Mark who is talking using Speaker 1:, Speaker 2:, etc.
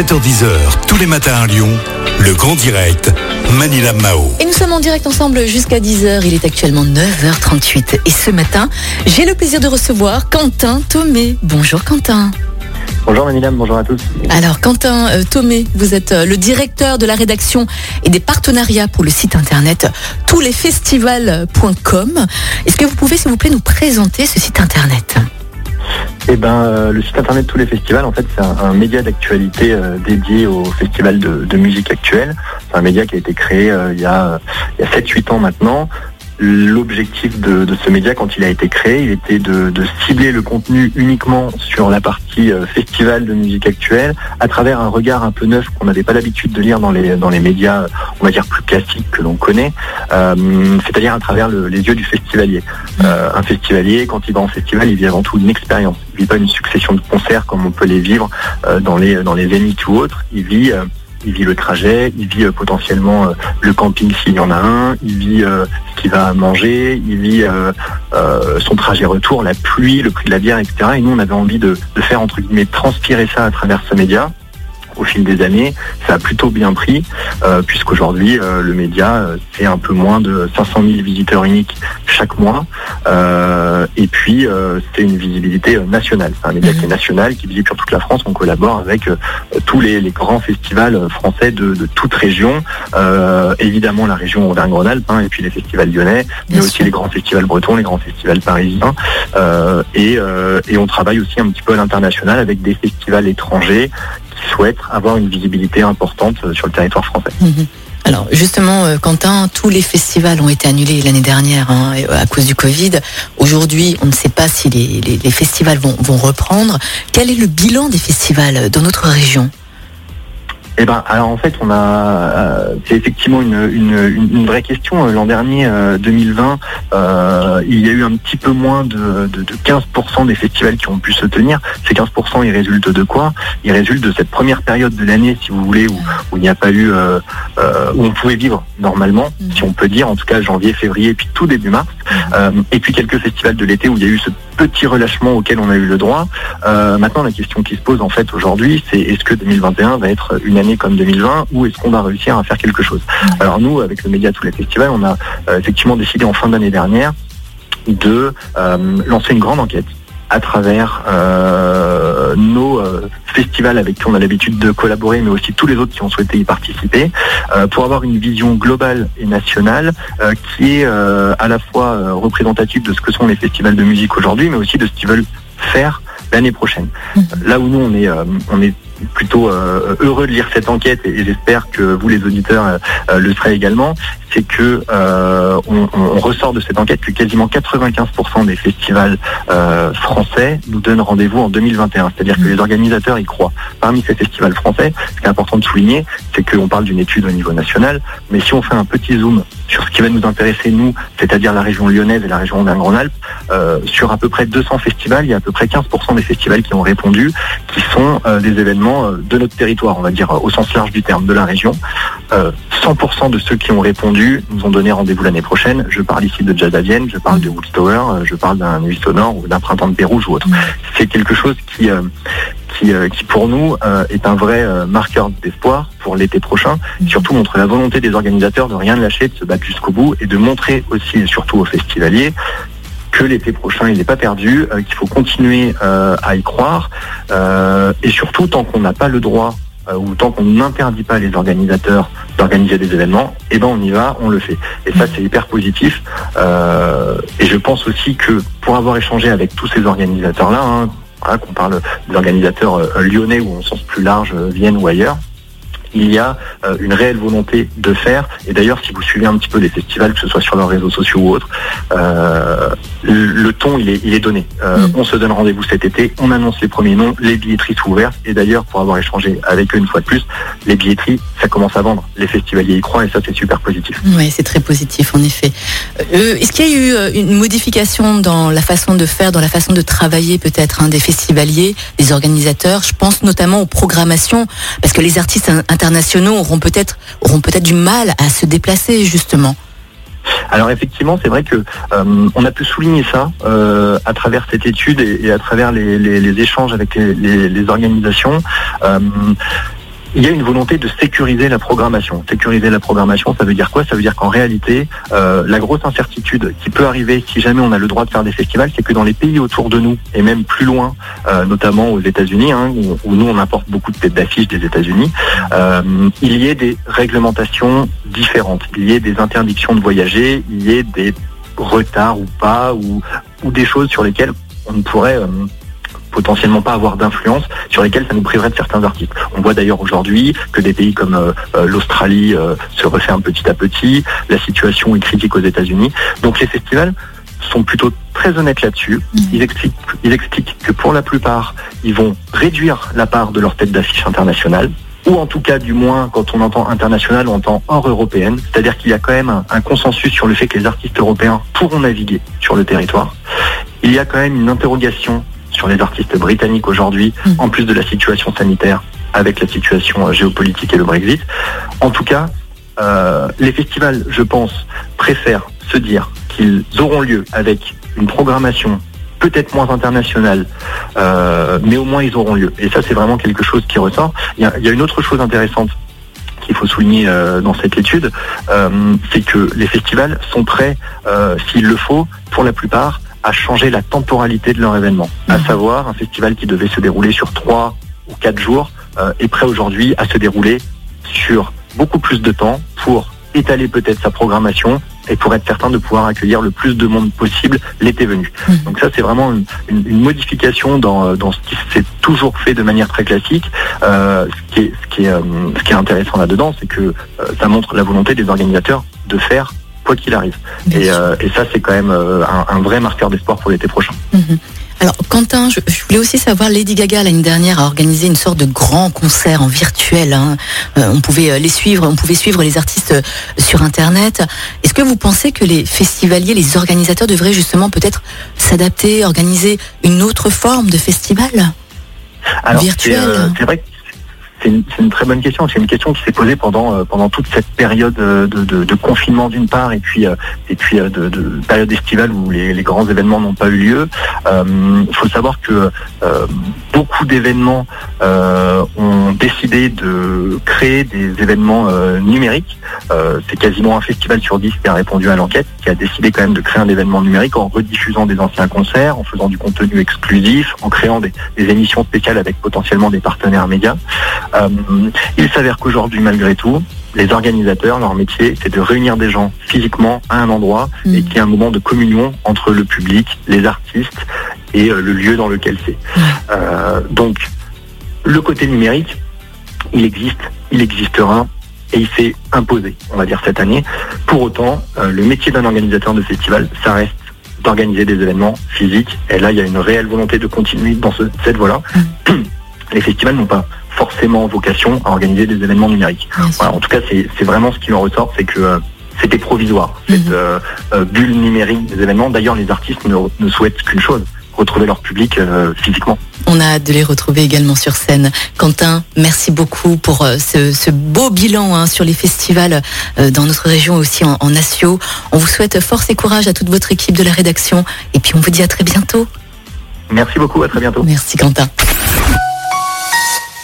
Speaker 1: 7h10h, tous les matins à Lyon, le grand direct, Manila Mao.
Speaker 2: Et nous sommes en direct ensemble jusqu'à 10h. Il est actuellement 9h38. Et ce matin, j'ai le plaisir de recevoir Quentin Thomé. Bonjour Quentin.
Speaker 3: Bonjour Manila, bonjour à tous.
Speaker 2: Alors Quentin euh, Thomé, vous êtes euh, le directeur de la rédaction et des partenariats pour le site internet touslesfestivals.com. Est-ce que vous pouvez s'il vous plaît nous présenter ce site internet?
Speaker 3: Eh ben, euh, le site internet Tous les festivals, en fait, c'est un, média d'actualité euh, dédié au festival de, de musique actuelle. C'est un média qui a été créé euh, il y a, il y a 7-8 ans maintenant. L'objectif de, de ce média, quand il a été créé, il était de, de cibler le contenu uniquement sur la partie euh, festival de musique actuelle, à travers un regard un peu neuf qu'on n'avait pas l'habitude de lire dans les, dans les médias, on va dire plus classiques que l'on connaît, euh, c'est-à-dire à travers le- les yeux du festivalier. Euh, un festivalier, quand il va en festival, il vit avant tout une expérience. Il vit pas une succession de concerts comme on peut les vivre euh, dans les dans les zéniths ou autres. Il vit euh, il vit le trajet, il vit euh, potentiellement euh, le camping s'il y en a un, il vit euh, ce qu'il va manger, il vit son trajet retour, la pluie, le prix de la bière, etc. Et nous, on avait envie de, de faire entre guillemets transpirer ça à travers ce média. Au fil des années, ça a plutôt bien pris, euh, puisqu'aujourd'hui, euh, le média, euh, c'est un peu moins de 500 000 visiteurs uniques chaque mois. Euh, et puis, euh, c'est une visibilité euh, nationale. C'est un média qui est national, qui visite sur toute la France. On collabore avec euh, tous les, les grands festivals euh, français de, de toute région. Euh, évidemment, la région Auvergne-Rhône-Alpes, hein, et puis les festivals lyonnais, mais
Speaker 2: Bien
Speaker 3: aussi
Speaker 2: sûr.
Speaker 3: les grands festivals bretons, les grands festivals parisiens. Euh, et, euh, et on travaille aussi un petit peu à l'international avec des festivals étrangers souhaitent avoir une visibilité importante euh, sur le territoire français.
Speaker 2: Mhm. Alors justement, euh, Quentin, tous les festivals ont été annulés l'année dernière hein, euh, à cause du Covid. Aujourd'hui, on ne sait pas si les, festivals vont reprendre. Quel est le bilan des festivals dans notre région?
Speaker 3: Eh ben, alors en fait, on a, euh, c'est effectivement une, une, vraie question. Euh, L'an dernier, euh, 2020, euh, il y a eu un petit peu moins de, de, de 15% des festivals qui ont pu se tenir. Ces 15%, ils résultent de quoi? Ils résultent de cette première période de l'année, si vous voulez, où, où il n'y a pas eu, où on pouvait vivre normalement,
Speaker 2: Mhm.
Speaker 3: si on peut dire, en tout cas janvier, février, puis tout début mars. Euh, et puis quelques festivals de l'été où il y a eu ce petit relâchement auquel on a eu le droit. Maintenant, la question qui se pose en fait aujourd'hui, c'est est-ce que 2021 va être une année comme 2020 ou est-ce qu'on va réussir à faire quelque chose? Alors nous, avec le média tous les festivals, on a euh, effectivement décidé en fin d'année dernière de euh, lancer une grande enquête à travers euh, nos euh, festivals avec qui on a l'habitude de collaborer, mais aussi tous les autres qui ont souhaité y participer, euh, pour avoir une vision globale et nationale qui est à la fois représentative de ce que sont les festivals de musique aujourd'hui, mais aussi de ce qu'ils veulent faire l'année prochaine.
Speaker 2: Mhm.
Speaker 3: Là où nous on est, on est plutôt euh, heureux de lire cette enquête et, j'espère que vous les auditeurs euh, euh, le serez également, c'est que on, ressort de cette enquête que quasiment 95% des festivals français nous donnent rendez-vous en 2021. C'est-à-dire que les organisateurs y croient. Parmi ces festivals français, ce qui est important de souligner, c'est qu'on parle d'une étude au niveau national, mais si on fait un petit zoom sur ce qui va nous intéresser nous, c'est-à-dire la région lyonnaise et la région Auvergne-Rhône-Alpes, euh, sur à peu près 200 festivals, il y a à peu près 15% des festivals qui ont répondu, qui sont des événements euh, de notre territoire, on va dire euh, au sens large du terme, de la région. Euh, 100% de ceux qui ont répondu nous ont donné rendez-vous l'année prochaine. Je parle ici de Jazz à Vienne, je parle de Woodstower, euh, je parle d'un Nuit Sonore ou d'un Printemps de Pérouge ou autre.
Speaker 2: Mhm.
Speaker 3: C'est quelque chose qui, euh, qui, euh, qui pour nous euh, est un vrai euh, marqueur d'espoir pour l'été prochain. Surtout montre la volonté des organisateurs de rien lâcher, de se battre jusqu'au bout et de montrer aussi et surtout aux festivaliers que l'été prochain il n'est pas perdu, euh, qu'il faut continuer euh, à y croire euh, et surtout tant qu'on n'a pas le droit ou tant qu'on n'interdit pas les organisateurs d'organiser des événements, eh ben on y va, on le fait. Et ça c'est hyper positif. Et je pense aussi que pour avoir échangé avec tous ces organisateurs-là, hein, voilà, qu'on parle des organisateurs lyonnais ou en sens plus large, Vienne ou ailleurs, il y a euh, une réelle volonté de faire. Et d'ailleurs, si vous suivez un petit peu les festivals, que ce soit sur leurs réseaux sociaux ou autres, euh, le, ton, il est, il est donné. Euh,
Speaker 2: Mm.
Speaker 3: On se donne rendez-vous cet été, on annonce les premiers noms, les billetteries sont ouvertes. Et d'ailleurs, pour avoir échangé avec eux une fois de plus, les billetteries, ça commence à vendre. Les festivaliers y croient et ça, c'est super positif.
Speaker 2: Oui, c'est très positif en effet. Euh, Est-ce qu'il y a eu euh, une modification dans la façon de faire, dans la façon de travailler peut-être hein, des festivaliers, des organisateurs? Je pense notamment aux programmations, parce que les artistes in- internationaux auront peut-être auront peut-être du mal à se déplacer justement.
Speaker 3: Alors effectivement, c'est vrai que euh, on a pu souligner ça euh, à travers cette étude et, et à travers les, les- les échanges avec les, les- les organisations. Euh, il y a une volonté de sécuriser la programmation. Sécuriser la programmation, ça veut dire quoi? Ça veut dire qu'en réalité, euh, la grosse incertitude qui peut arriver si jamais on a le droit de faire des festivals, c'est que dans les pays autour de nous, et même plus loin, euh, notamment aux États-Unis, hein, où, nous on importe beaucoup de têtes d'affiche des États-Unis, euh, il y ait des réglementations différentes, il y ait des interdictions de voyager, il y ait des retards ou pas, ou, ou des choses sur lesquelles on pourrait potentiellement pas avoir d'influence sur lesquels ça nous priverait de certains artistes. On voit d'ailleurs aujourd'hui que des pays comme euh, euh, l'Australie euh, se referment petit à petit, la situation est critique aux États-Unis. Donc les festivals sont plutôt très honnêtes là-dessus. Mmh. Ils expliquent, ils expliquent que pour la plupart, ils vont réduire la part de leur tête d'affiche internationale ou en tout cas du moins quand on entend international, on entend hors européenne, c'est-à-dire qu'il y a quand même un consensus sur le fait que les artistes européens pourront naviguer sur le territoire. Il y a quand même une interrogation sur les artistes britanniques aujourd'hui, mm. en plus de la situation sanitaire avec la situation euh, géopolitique et le Brexit. En tout cas, euh, les festivals, je pense, préfèrent se dire qu'ils auront lieu avec une programmation peut-être moins internationale, euh, mais au moins ils auront lieu. Et ça, c'est vraiment quelque chose qui ressort. Il y a, une autre chose intéressante qu'il faut souligner dans cette étude, c'est que les festivals sont prêts, s'il le faut, pour la plupart, à changer la temporalité de leur événement. À mhm. savoir, un festival qui devait se dérouler sur trois ou quatre jours euh, est prêt aujourd'hui à se dérouler sur beaucoup plus de temps pour étaler peut-être sa programmation et pour être certain de pouvoir accueillir le plus de monde possible l'été venu. Mhm. Donc ça, c'est vraiment une, modification dans, dans, ce qui s'est toujours fait de manière très classique. Euh, ce, qui est, ce, qui est, euh, ce qui est intéressant là-dedans, c'est que ça montre la volonté des organisateurs de faire quoi qu'il arrive. Euh, et, ça, c'est quand même euh, un, vrai marqueur d'espoir pour l'été prochain.
Speaker 2: Mhm. Alors Quentin, je, voulais aussi savoir, Lady Gaga l'année dernière a organisé une sorte de grand concert en virtuel. Hein. Euh, on pouvait les suivre, on pouvait suivre les artistes sur Internet. Est-ce que vous pensez que les festivaliers, les organisateurs devraient justement peut-être s'adapter, organiser une autre forme de festival virtuel
Speaker 3: C'est vrai c'est une, très bonne question. C'est une question qui s'est posée pendant euh, toute cette période euh, de, confinement d'une part et puis euh, et puis de, période estivale où les, grands événements n'ont pas eu lieu. Il faut savoir que beaucoup d'événements ont décidé de créer des événements numériques. c'est quasiment un festival sur dix qui a répondu à l'enquête, qui a décidé quand même de créer un événement numérique en rediffusant des anciens concerts, en faisant du contenu exclusif, en créant des, des émissions spéciales avec potentiellement des partenaires médias. Euh, il s'avère qu'aujourd'hui, malgré tout, les organisateurs, leur métier, c'est de réunir des gens physiquement à un endroit mm. et qu'il y ait un moment de communion entre le public, les artistes et euh, le lieu dans lequel c'est. Euh, donc, le côté numérique, il existe, il existera et il s'est imposé, on va dire, cette année. Pour autant, le métier d'un organisateur de festival, ça reste d'organiser des événements physiques. Et là, il y a une réelle volonté de continuer dans cette voie-là. Mm. Les festivals n'ont pas forcément vocation à organiser des événements numériques. en tout cas, c'est vraiment ce qui en ressort, c'est que euh, c'était provisoire, cette mhm. euh, euh, bulle numérique des événements. D'ailleurs, les artistes ne, souhaitent qu'une chose, retrouver leur public physiquement.
Speaker 2: On a hâte de les retrouver également sur scène. Quentin, merci beaucoup pour ce, beau bilan hein, sur les festivals dans notre région aussi en, en Asio. On vous souhaite force et courage à toute votre équipe de la rédaction et puis on vous dit à très bientôt.
Speaker 3: Merci beaucoup, à très bientôt.
Speaker 2: Merci Quentin.